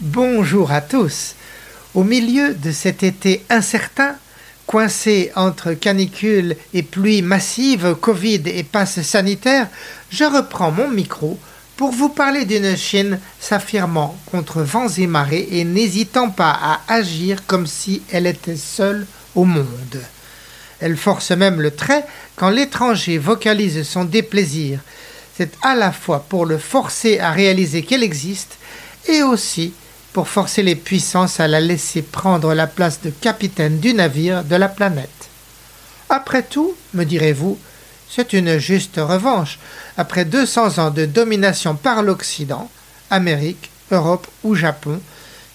Bonjour à tous. Au milieu de cet été incertain, coincé entre canicule et pluie massive, Covid et passe sanitaire, je reprends mon micro pour vous parler d'une Chine s'affirmant contre vents et marées et n'hésitant pas à agir comme si elle était seule au monde. Elle force même le trait quand l'étranger vocalise son déplaisir. C'est à la fois pour le forcer à réaliser qu'elle existe et aussi pour forcer les puissances à la laisser prendre la place de capitaine du navire de la planète. Après tout, me direz-vous, c'est une juste revanche, après 200 ans de domination par l'Occident, Amérique, Europe ou Japon,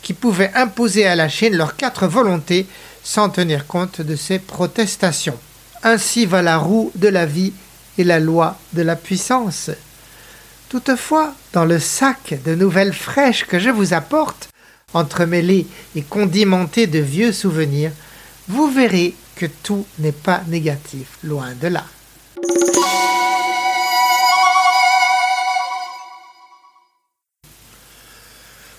qui pouvaient imposer à la Chine leurs quatre volontés sans tenir compte de ses protestations. Ainsi va la roue de la vie et la loi de la puissance. Toutefois, dans le sac de nouvelles fraîches que je vous apporte, entremêlées et condimentées de vieux souvenirs, vous verrez que tout n'est pas négatif, loin de là.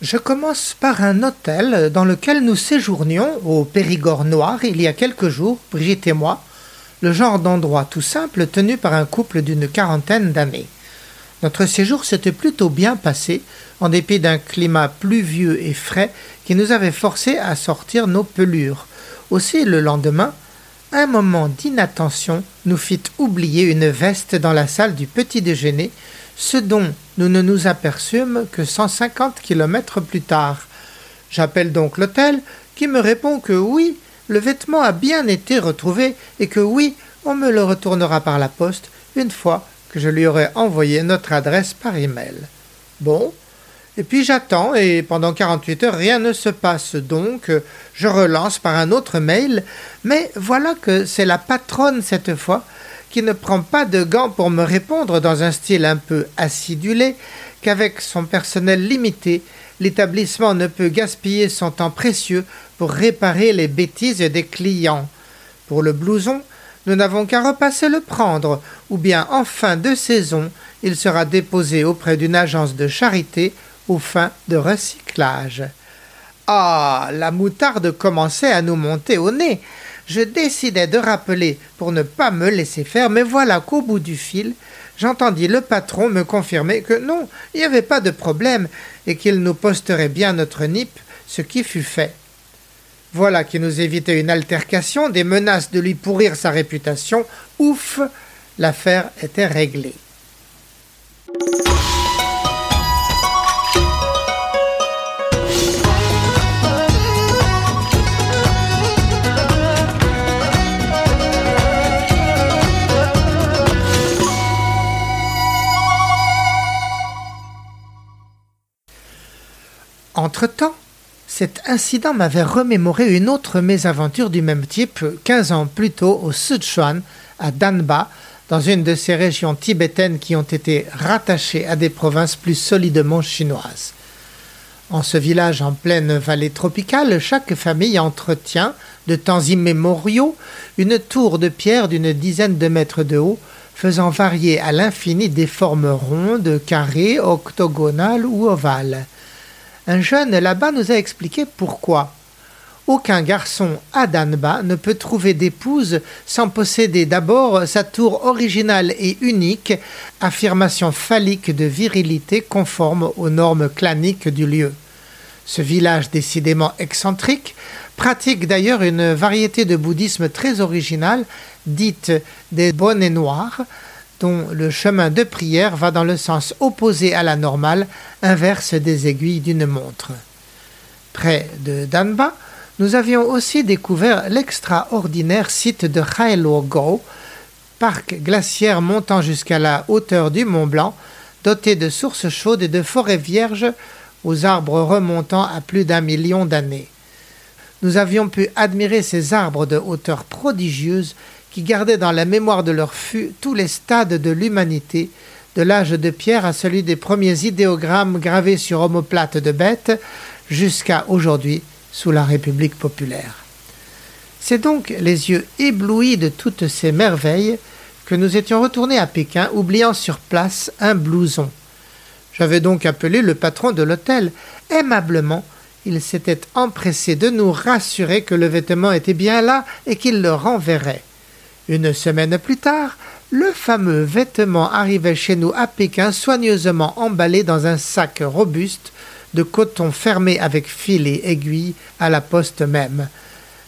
Je commence par un hôtel dans lequel nous séjournions au Périgord noir il y a quelques jours, Brigitte et moi, le genre d'endroit tout simple tenu par un couple d'une quarantaine d'années. Notre séjour s'était plutôt bien passé, en dépit d'un climat pluvieux et frais qui nous avait forcés à sortir nos pelures. Aussi, le lendemain, un moment d'inattention nous fit oublier une veste dans la salle du petit déjeuner, ce dont nous ne nous aperçûmes que cent cinquante kilomètres plus tard. J'appelle donc l'hôtel, qui me répond que oui, le vêtement a bien été retrouvé et que oui, on me le retournera par la poste une fois que je lui aurai envoyé notre adresse par email. Bon, et puis j'attends, et pendant 48 heures, rien ne se passe. Donc, je relance par un autre mail, mais voilà que c'est la patronne cette fois qui ne prend pas de gants pour me répondre dans un style un peu acidulé, qu'avec son personnel limité, l'établissement ne peut gaspiller son temps précieux pour réparer les bêtises des clients. Pour le blouson, nous n'avons qu'à repasser le prendre, ou bien en fin de saison, il sera déposé auprès d'une agence de charité aux de recyclage. Ah. La moutarde commençait à nous monter au nez. Je décidai de rappeler pour ne pas me laisser faire, mais voilà qu'au bout du fil, j'entendis le patron me confirmer que non, il n'y avait pas de problème, et qu'il nous posterait bien notre NIP, ce qui fut fait. Voilà qui nous évitait une altercation, des menaces de lui pourrir sa réputation. Ouf, l'affaire était réglée. Entre-temps, cet incident m'avait remémoré une autre mésaventure du même type quinze ans plus tôt au Sichuan, à Danba, dans une de ces régions tibétaines qui ont été rattachées à des provinces plus solidement chinoises. En ce village en pleine vallée tropicale, chaque famille entretient, de temps immémoriaux, une tour de pierre d'une dizaine de mètres de haut, faisant varier à l'infini des formes rondes, carrées, octogonales ou ovales. Un jeune là-bas nous a expliqué pourquoi. Aucun garçon à Danba ne peut trouver d'épouse sans posséder d'abord sa tour originale et unique, affirmation phallique de virilité conforme aux normes claniques du lieu. Ce village décidément excentrique pratique d'ailleurs une variété de bouddhisme très originale, dite des bonnets noirs, dont le chemin de prière va dans le sens opposé à la normale, inverse des aiguilles d'une montre. Près de Danba, nous avions aussi découvert l'extraordinaire site de Go, parc glaciaire montant jusqu'à la hauteur du Mont Blanc, doté de sources chaudes et de forêts vierges aux arbres remontant à plus d'un million d'années. Nous avions pu admirer ces arbres de hauteur prodigieuse qui gardaient dans la mémoire de leur fût tous les stades de l'humanité, de l'âge de pierre à celui des premiers idéogrammes gravés sur omoplates de bêtes, jusqu'à aujourd'hui sous la République populaire. C'est donc les yeux éblouis de toutes ces merveilles que nous étions retournés à Pékin, oubliant sur place un blouson. J'avais donc appelé le patron de l'hôtel. Aimablement, il s'était empressé de nous rassurer que le vêtement était bien là et qu'il le renverrait. Une semaine plus tard, le fameux vêtement arrivait chez nous à Pékin soigneusement emballé dans un sac robuste de coton fermé avec fil et aiguille à la poste même.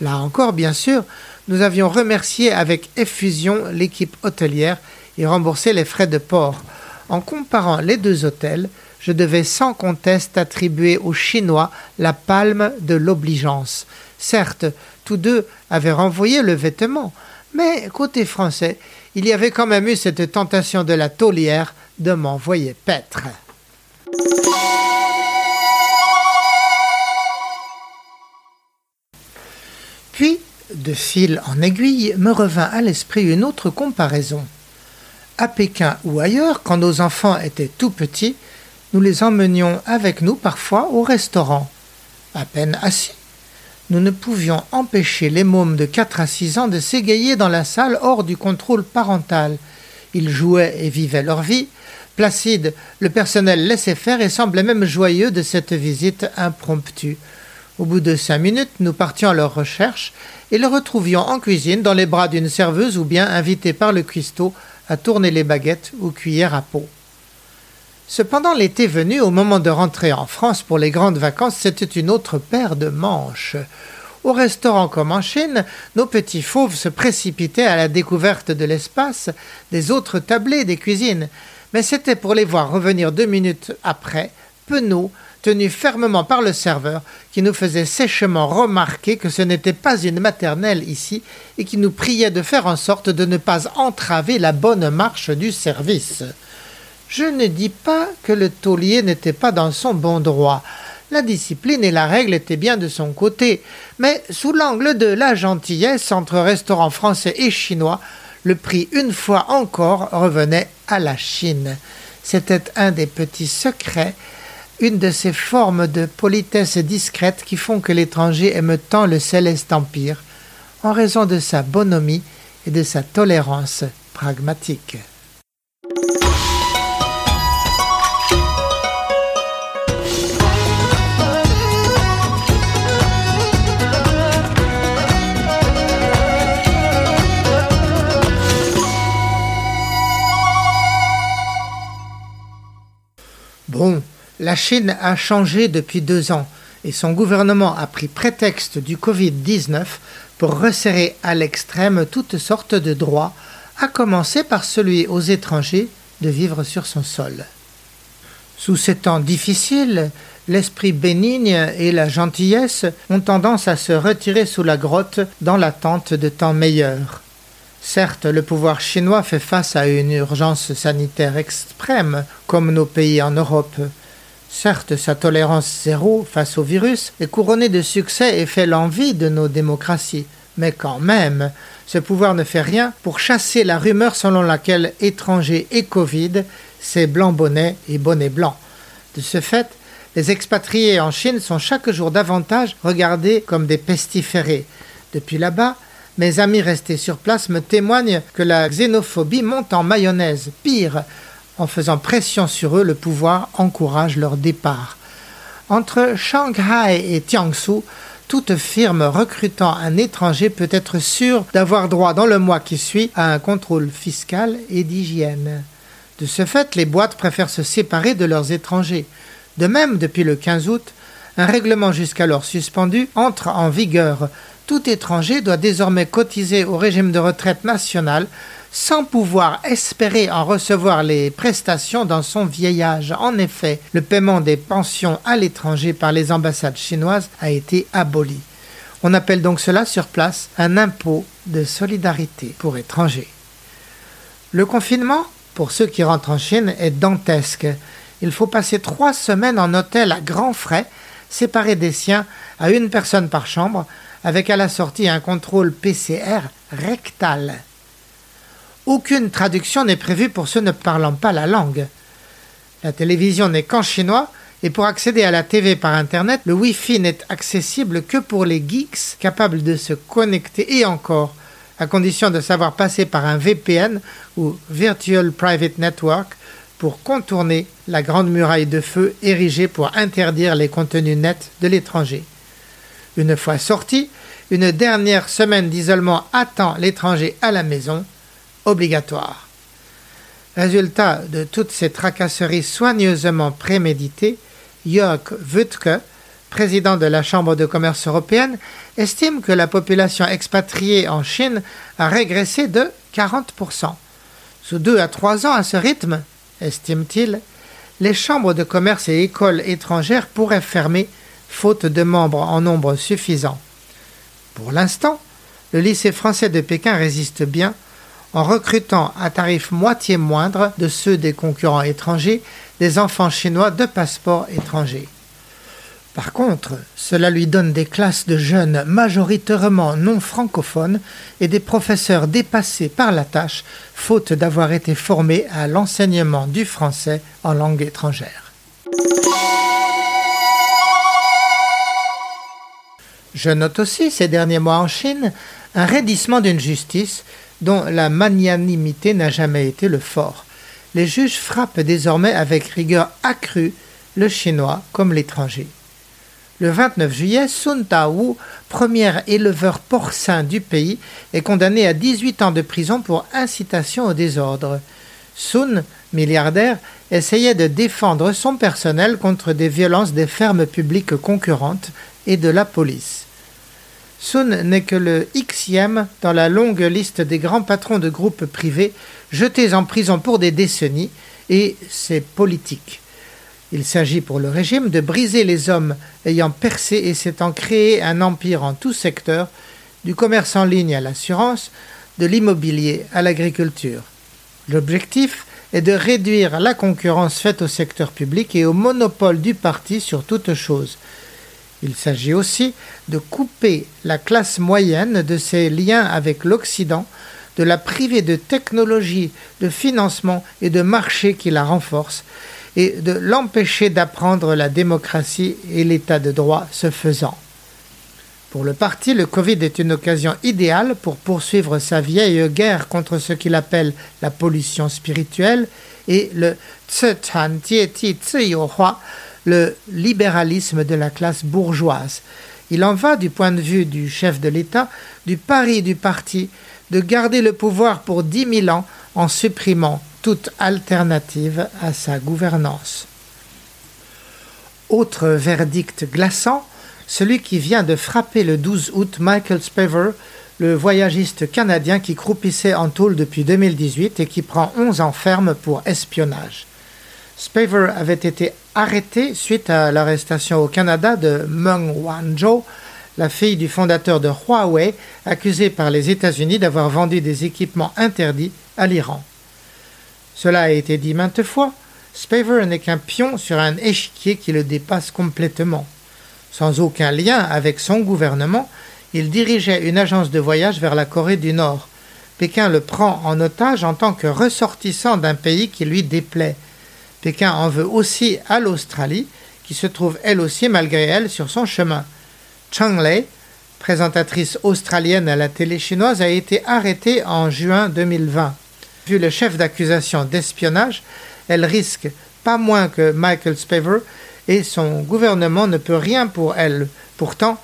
Là encore, bien sûr, nous avions remercié avec effusion l'équipe hôtelière et remboursé les frais de port. En comparant les deux hôtels, je devais sans conteste attribuer aux Chinois la palme de l'obligeance. Certes, tous deux avaient renvoyé le vêtement, mais côté français, il y avait quand même eu cette tentation de la taulière de m'envoyer paître. Puis, de fil en aiguille, me revint à l'esprit une autre comparaison. À Pékin ou ailleurs, quand nos enfants étaient tout petits, nous les emmenions avec nous parfois au restaurant. À peine assis, nous ne pouvions empêcher les mômes de quatre à six ans de s'égayer dans la salle hors du contrôle parental. Ils jouaient et vivaient leur vie. Placide, le personnel laissait faire et semblait même joyeux de cette visite impromptue. Au bout de cinq minutes, nous partions à leur recherche et le retrouvions en cuisine dans les bras d'une serveuse ou bien invité par le cuistot à tourner les baguettes ou cuillères à peau. Cependant, l'été venu, au moment de rentrer en France pour les grandes vacances, c'était une autre paire de manches. Au restaurant comme en Chine, nos petits fauves se précipitaient à la découverte de l'espace, des autres tablés, des cuisines. Mais c'était pour les voir revenir deux minutes après, penauds, tenu fermement par le serveur, qui nous faisait sèchement remarquer que ce n'était pas une maternelle ici, et qui nous priait de faire en sorte de ne pas entraver la bonne marche du service. Je ne dis pas que le taulier n'était pas dans son bon droit. La discipline et la règle étaient bien de son côté, mais sous l'angle de la gentillesse entre restaurants français et chinois, le prix une fois encore revenait à la Chine. C'était un des petits secrets une de ces formes de politesse discrète qui font que l'étranger aime tant le céleste empire, en raison de sa bonhomie et de sa tolérance pragmatique. La Chine a changé depuis deux ans et son gouvernement a pris prétexte du Covid-19 pour resserrer à l'extrême toutes sortes de droits, à commencer par celui aux étrangers de vivre sur son sol. Sous ces temps difficiles, l'esprit bénigne et la gentillesse ont tendance à se retirer sous la grotte dans l'attente de temps meilleurs. Certes, le pouvoir chinois fait face à une urgence sanitaire extrême, comme nos pays en Europe, Certes, sa tolérance zéro face au virus est couronnée de succès et fait l'envie de nos démocraties. Mais quand même, ce pouvoir ne fait rien pour chasser la rumeur selon laquelle étrangers et Covid, c'est blanc bonnet et bonnet blanc. De ce fait, les expatriés en Chine sont chaque jour davantage regardés comme des pestiférés. Depuis là-bas, mes amis restés sur place me témoignent que la xénophobie monte en mayonnaise. Pire, en faisant pression sur eux, le pouvoir encourage leur départ. Entre Shanghai et Tiangsu, toute firme recrutant un étranger peut être sûre d'avoir droit dans le mois qui suit à un contrôle fiscal et d'hygiène. De ce fait, les boîtes préfèrent se séparer de leurs étrangers. De même, depuis le 15 août, un règlement jusqu'alors suspendu entre en vigueur. Tout étranger doit désormais cotiser au régime de retraite national sans pouvoir espérer en recevoir les prestations dans son vieil âge. En effet, le paiement des pensions à l'étranger par les ambassades chinoises a été aboli. On appelle donc cela sur place un impôt de solidarité pour étrangers. Le confinement, pour ceux qui rentrent en Chine, est dantesque. Il faut passer trois semaines en hôtel à grands frais, séparés des siens à une personne par chambre, avec à la sortie un contrôle PCR rectal. Aucune traduction n'est prévue pour ceux ne parlant pas la langue. La télévision n'est qu'en chinois et pour accéder à la TV par Internet, le Wi-Fi n'est accessible que pour les geeks capables de se connecter et encore, à condition de savoir passer par un VPN ou Virtual Private Network pour contourner la grande muraille de feu érigée pour interdire les contenus nets de l'étranger. Une fois sorti, une dernière semaine d'isolement attend l'étranger à la maison, obligatoire. Résultat de toutes ces tracasseries soigneusement préméditées, Jörg Wuttke, président de la Chambre de commerce européenne, estime que la population expatriée en Chine a régressé de 40%. Sous deux à trois ans à ce rythme, estime-t-il, les chambres de commerce et écoles étrangères pourraient fermer faute de membres en nombre suffisant. Pour l'instant, le lycée français de Pékin résiste bien en recrutant à tarif moitié moindre de ceux des concurrents étrangers des enfants chinois de passeport étranger. Par contre, cela lui donne des classes de jeunes majoritairement non francophones et des professeurs dépassés par la tâche, faute d'avoir été formés à l'enseignement du français en langue étrangère. Je note aussi ces derniers mois en Chine un raidissement d'une justice dont la magnanimité n'a jamais été le fort. Les juges frappent désormais avec rigueur accrue le chinois comme l'étranger. Le 29 juillet, Sun Tao, premier éleveur porcin du pays, est condamné à 18 ans de prison pour incitation au désordre. Sun, milliardaire, essayait de défendre son personnel contre des violences des fermes publiques concurrentes et de la police. Sun n'est que le Xème dans la longue liste des grands patrons de groupes privés jetés en prison pour des décennies, et c'est politique. Il s'agit pour le régime de briser les hommes ayant percé et s'étant créé un empire en tout secteur, du commerce en ligne à l'assurance, de l'immobilier à l'agriculture. L'objectif est de réduire la concurrence faite au secteur public et au monopole du parti sur toute chose, il s'agit aussi de couper la classe moyenne de ses liens avec l'Occident, de la priver de technologie, de financement et de marché qui la renforcent, et de l'empêcher d'apprendre la démocratie et l'état de droit ce faisant. Pour le parti, le Covid est une occasion idéale pour poursuivre sa vieille guerre contre ce qu'il appelle la pollution spirituelle et le le libéralisme de la classe bourgeoise. Il en va, du point de vue du chef de l'État, du pari du parti de garder le pouvoir pour dix mille ans en supprimant toute alternative à sa gouvernance. Autre verdict glaçant, celui qui vient de frapper le 12 août Michael Spavor, le voyagiste canadien qui croupissait en tôle depuis 2018 et qui prend 11 ans ferme pour espionnage. Spavor avait été arrêté suite à l'arrestation au Canada de Meng Wanzhou, la fille du fondateur de Huawei, accusée par les États-Unis d'avoir vendu des équipements interdits à l'Iran. Cela a été dit maintes fois, Spavor n'est qu'un pion sur un échiquier qui le dépasse complètement. Sans aucun lien avec son gouvernement, il dirigeait une agence de voyage vers la Corée du Nord. Pékin le prend en otage en tant que ressortissant d'un pays qui lui déplaît. Pékin en veut aussi à l'Australie, qui se trouve elle aussi malgré elle sur son chemin. Chang Lei, présentatrice australienne à la télé chinoise, a été arrêtée en juin 2020. Vu le chef d'accusation d'espionnage, elle risque pas moins que Michael Spavor et son gouvernement ne peut rien pour elle. Pourtant,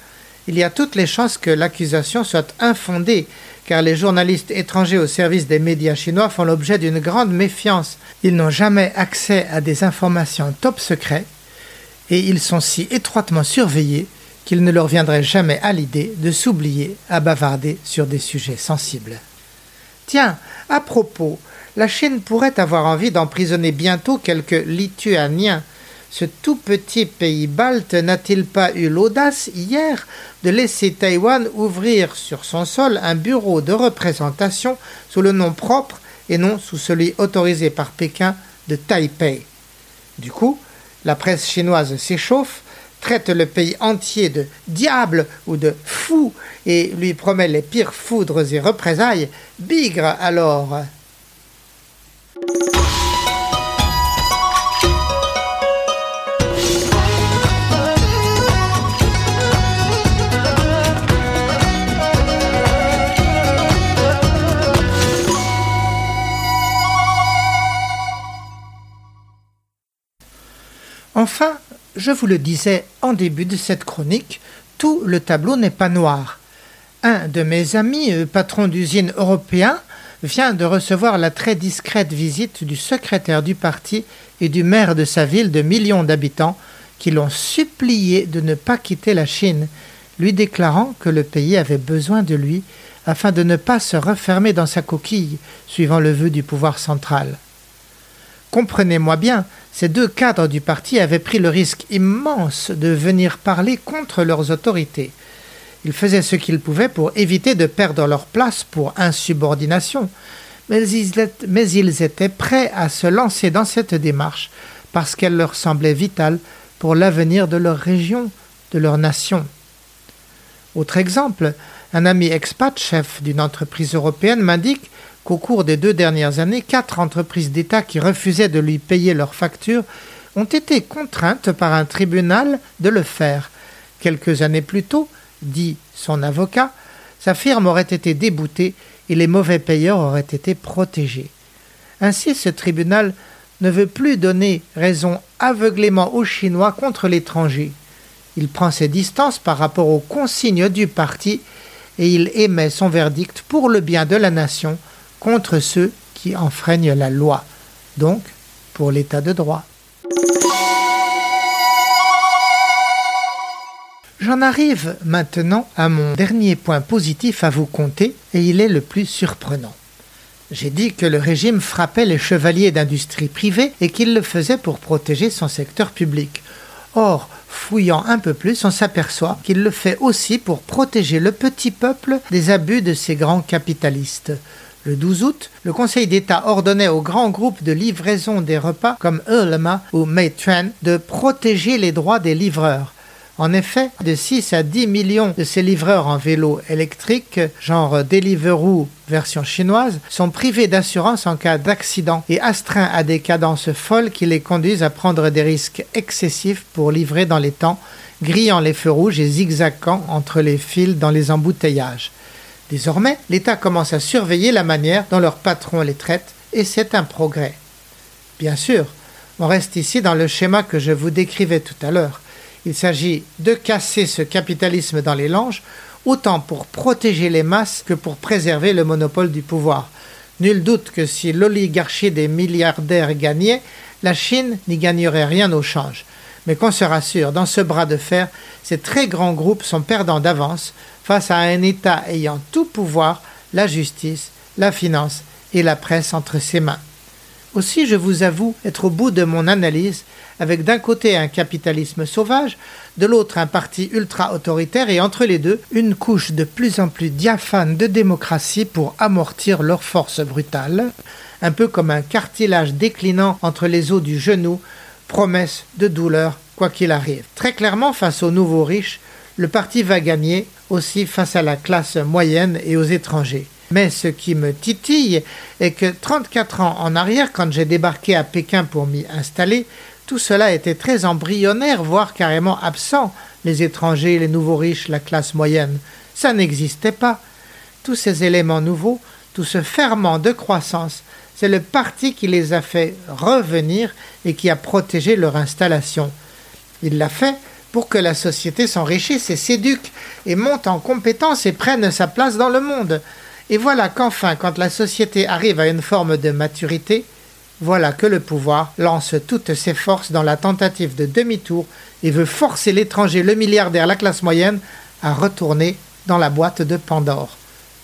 il y a toutes les chances que l'accusation soit infondée, car les journalistes étrangers au service des médias chinois font l'objet d'une grande méfiance. Ils n'ont jamais accès à des informations top secrets, et ils sont si étroitement surveillés qu'il ne leur viendrait jamais à l'idée de s'oublier à bavarder sur des sujets sensibles. Tiens, à propos, la Chine pourrait avoir envie d'emprisonner bientôt quelques Lituaniens ce tout petit pays balte n'a-t-il pas eu l'audace hier de laisser Taïwan ouvrir sur son sol un bureau de représentation sous le nom propre et non sous celui autorisé par Pékin de Taipei? Du coup, la presse chinoise s'échauffe, traite le pays entier de diable ou de fou et lui promet les pires foudres et représailles. Bigre alors Enfin, je vous le disais en début de cette chronique, tout le tableau n'est pas noir. Un de mes amis, euh, patron d'usine européen, vient de recevoir la très discrète visite du secrétaire du parti et du maire de sa ville de millions d'habitants qui l'ont supplié de ne pas quitter la Chine, lui déclarant que le pays avait besoin de lui afin de ne pas se refermer dans sa coquille, suivant le vœu du pouvoir central. Comprenez-moi bien, ces deux cadres du parti avaient pris le risque immense de venir parler contre leurs autorités. Ils faisaient ce qu'ils pouvaient pour éviter de perdre leur place pour insubordination, mais ils, étaient prêts à se lancer dans cette démarche parce qu'elle leur semblait vitale pour l'avenir de leur région, de leur nation. Autre exemple, un ami expat, chef d'une entreprise européenne, m'indique qu'au cours des deux dernières années, quatre entreprises d'État qui refusaient de lui payer leurs factures ont été contraintes par un tribunal de le faire. Quelques années plus tôt, dit son avocat, sa firme aurait été déboutée et les mauvais payeurs auraient été protégés. Ainsi, ce tribunal ne veut plus donner raison aveuglément aux Chinois contre l'étranger. Il prend ses distances par rapport aux consignes du parti et il émet son verdict pour le bien de la nation contre ceux qui enfreignent la loi, donc pour l'état de droit. J'en arrive maintenant à mon dernier point positif à vous compter, et il est le plus surprenant. J'ai dit que le régime frappait les chevaliers d'industrie privée et qu'il le faisait pour protéger son secteur public. Or, fouillant un peu plus, on s'aperçoit qu'il le fait aussi pour protéger le petit peuple des abus de ces grands capitalistes. Le 12 août, le Conseil d'État ordonnait aux grands groupes de livraison des repas comme Eurlema ou Meituan de protéger les droits des livreurs. En effet, de 6 à 10 millions de ces livreurs en vélo électrique, genre Deliveroo version chinoise, sont privés d'assurance en cas d'accident et astreints à des cadences folles qui les conduisent à prendre des risques excessifs pour livrer dans les temps, grillant les feux rouges et zigzaguant entre les fils dans les embouteillages. Désormais, l'État commence à surveiller la manière dont leurs patrons les traitent et c'est un progrès. Bien sûr, on reste ici dans le schéma que je vous décrivais tout à l'heure. Il s'agit de casser ce capitalisme dans les langes, autant pour protéger les masses que pour préserver le monopole du pouvoir. Nul doute que si l'oligarchie des milliardaires gagnait, la Chine n'y gagnerait rien au change. Mais qu'on se rassure, dans ce bras de fer, ces très grands groupes sont perdants d'avance face à un État ayant tout pouvoir, la justice, la finance et la presse entre ses mains. Aussi, je vous avoue être au bout de mon analyse, avec d'un côté un capitalisme sauvage, de l'autre un parti ultra-autoritaire, et entre les deux, une couche de plus en plus diaphane de démocratie pour amortir leur force brutale, un peu comme un cartilage déclinant entre les os du genou, promesse de douleur quoi qu'il arrive. Très clairement, face aux nouveaux riches, le parti va gagner aussi face à la classe moyenne et aux étrangers. Mais ce qui me titille est que 34 ans en arrière, quand j'ai débarqué à Pékin pour m'y installer, tout cela était très embryonnaire, voire carrément absent. Les étrangers, les nouveaux riches, la classe moyenne. Ça n'existait pas. Tous ces éléments nouveaux, tout ce ferment de croissance, c'est le parti qui les a fait revenir et qui a protégé leur installation. Il l'a fait pour que la société s'enrichisse et s'éduque et monte en compétence et prenne sa place dans le monde. Et voilà qu'enfin, quand la société arrive à une forme de maturité, voilà que le pouvoir lance toutes ses forces dans la tentative de demi-tour et veut forcer l'étranger, le milliardaire, la classe moyenne à retourner dans la boîte de Pandore.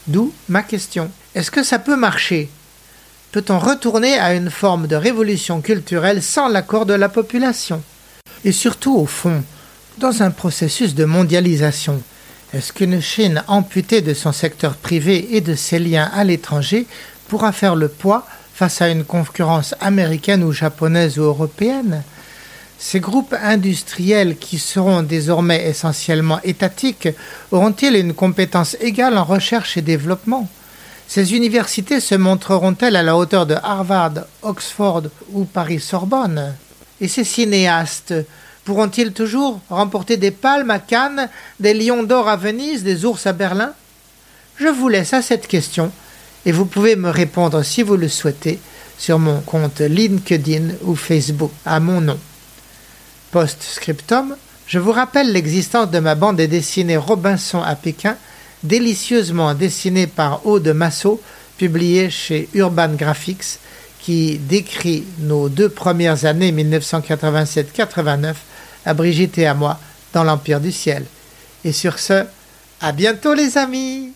D'où ma question. Est-ce que ça peut marcher Peut-on retourner à une forme de révolution culturelle sans l'accord de la population? Et surtout, au fond, dans un processus de mondialisation, est-ce qu'une Chine amputée de son secteur privé et de ses liens à l'étranger pourra faire le poids face à une concurrence américaine ou japonaise ou européenne? Ces groupes industriels qui seront désormais essentiellement étatiques auront-ils une compétence égale en recherche et développement? Ces universités se montreront-elles à la hauteur de Harvard, Oxford ou Paris-Sorbonne Et ces cinéastes Pourront-ils toujours remporter des palmes à Cannes, des lions d'or à Venise, des ours à Berlin? Je vous laisse à cette question et vous pouvez me répondre si vous le souhaitez sur mon compte LinkedIn ou Facebook à mon nom. Post-scriptum, je vous rappelle l'existence de ma bande dessinée Robinson à Pékin, délicieusement dessinée par Aude Massot, publiée chez Urban Graphics, qui décrit nos deux premières années 1987-89 à Brigitte et à moi dans l'Empire du Ciel. Et sur ce, à bientôt les amis